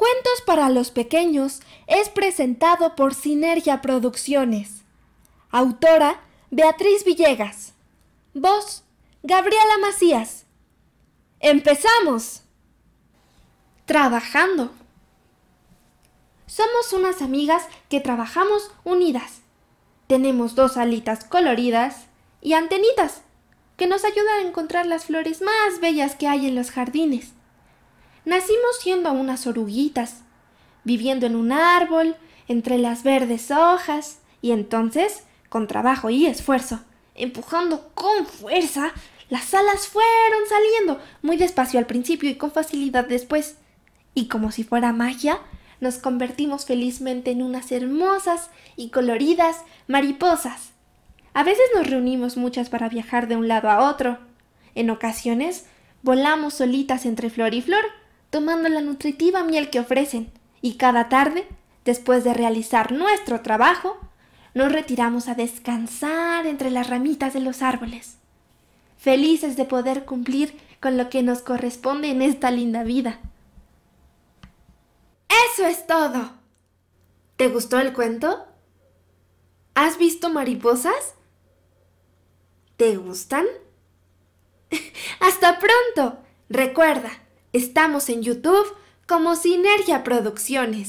Cuentos para los pequeños es presentado por Sinergia Producciones. Autora Beatriz Villegas. Voz Gabriela Macías. ¡Empezamos! Trabajando. Somos unas amigas que trabajamos unidas. Tenemos dos alitas coloridas y antenitas que nos ayudan a encontrar las flores más bellas que hay en los jardines. Nacimos siendo unas oruguitas, viviendo en un árbol, entre las verdes hojas, y entonces, con trabajo y esfuerzo, empujando con fuerza, las alas fueron saliendo, muy despacio al principio y con facilidad después. Y como si fuera magia, nos convertimos felizmente en unas hermosas y coloridas mariposas. A veces nos reunimos muchas para viajar de un lado a otro. En ocasiones volamos solitas entre flor y flor, tomando la nutritiva miel que ofrecen, y cada tarde, después de realizar nuestro trabajo, nos retiramos a descansar entre las ramitas de los árboles, felices de poder cumplir con lo que nos corresponde en esta linda vida. Eso es todo. ¿Te gustó el cuento? ¿Has visto mariposas? ¿Te gustan? Hasta pronto. Recuerda, Estamos en YouTube como Sinergia Producciones.